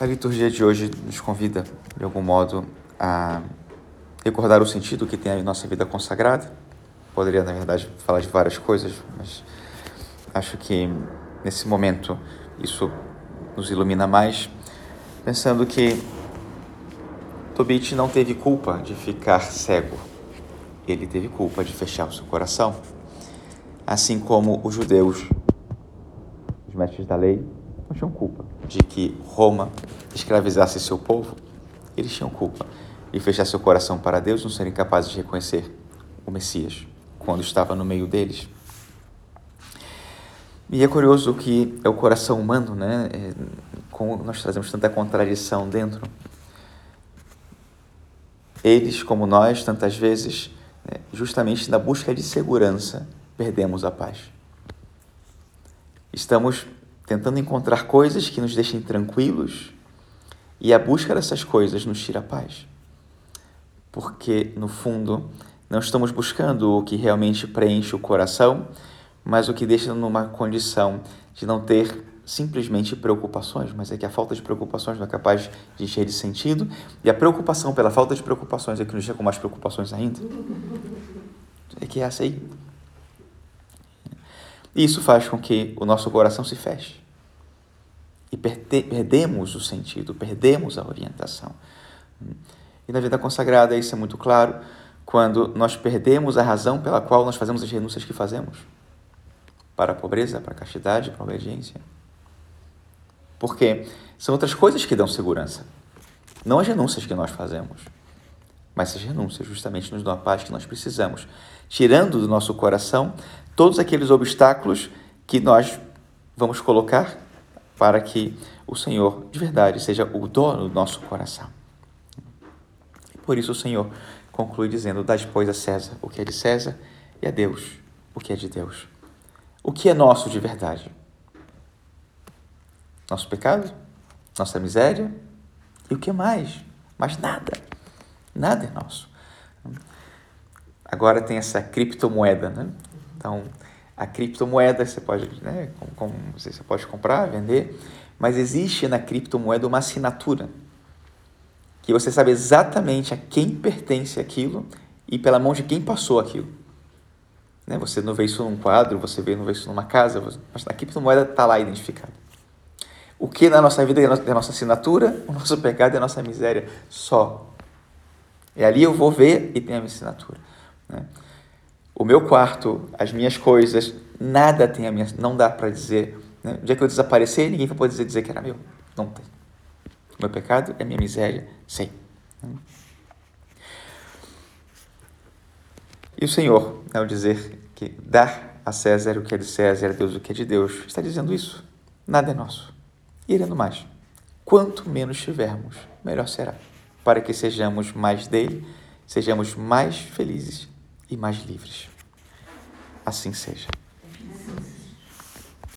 A liturgia de hoje nos convida, de algum modo, a recordar o sentido que tem a nossa vida consagrada. Poderia, na verdade, falar de várias coisas, mas acho que nesse momento isso nos ilumina mais, pensando que Tobit não teve culpa de ficar cego, ele teve culpa de fechar o seu coração, assim como os judeus, os mestres da lei, tinham culpa de que Roma escravizasse seu povo, eles tinham culpa de fechar seu coração para Deus, não serem capazes de reconhecer o Messias quando estava no meio deles. E é curioso que é o coração humano, né? É, como nós trazemos tanta contradição dentro. Eles, como nós, tantas vezes, né, justamente na busca de segurança, perdemos a paz. Estamos tentando encontrar coisas que nos deixem tranquilos e a busca dessas coisas nos tira a paz. Porque, no fundo, não estamos buscando o que realmente preenche o coração, mas o que deixa numa condição de não ter simplesmente preocupações, mas é que a falta de preocupações não é capaz de encher de sentido, e a preocupação pela falta de preocupações é que nos deixa com mais preocupações ainda. É que é essa aí. E isso faz com que o nosso coração se feche. E perdemos o sentido, perdemos a orientação. E na vida consagrada isso é muito claro quando nós perdemos a razão pela qual nós fazemos as renúncias que fazemos para a pobreza, para a castidade, para a obediência. Porque são outras coisas que dão segurança, não as renúncias que nós fazemos, mas as renúncias justamente nos dão a paz que nós precisamos, tirando do nosso coração todos aqueles obstáculos que nós vamos colocar para que o Senhor de verdade seja o dono do nosso coração. Por isso o Senhor conclui dizendo: Dá depois a César o que é de César e a Deus o que é de Deus. O que é nosso de verdade? Nosso pecado? Nossa miséria? E o que mais? Mas nada. Nada é nosso. Agora tem essa criptomoeda, né? Então, a criptomoeda você pode, né, como, você pode comprar, vender, mas existe na criptomoeda uma assinatura que você sabe exatamente a quem pertence aquilo e pela mão de quem passou aquilo. Né? Você não vê isso num quadro, você vê, não vê isso numa casa, mas na criptomoeda está lá identificado. O que na nossa vida é a nossa assinatura, o nosso pecado é a nossa miséria só. E ali eu vou ver e tem a minha assinatura. Né? o meu quarto, as minhas coisas, nada tem a minha. Não dá para dizer. Né? O dia que eu desaparecer, ninguém vai poder dizer que era meu. Não tem. O meu pecado é minha miséria, sei. E o Senhor, ao dizer que dar a César o que é de César, a Deus o que é de Deus, está dizendo isso. Nada é nosso. E irendo mais. Quanto menos tivermos, melhor será. Para que sejamos mais dele, sejamos mais felizes e mais livres. Assim seja.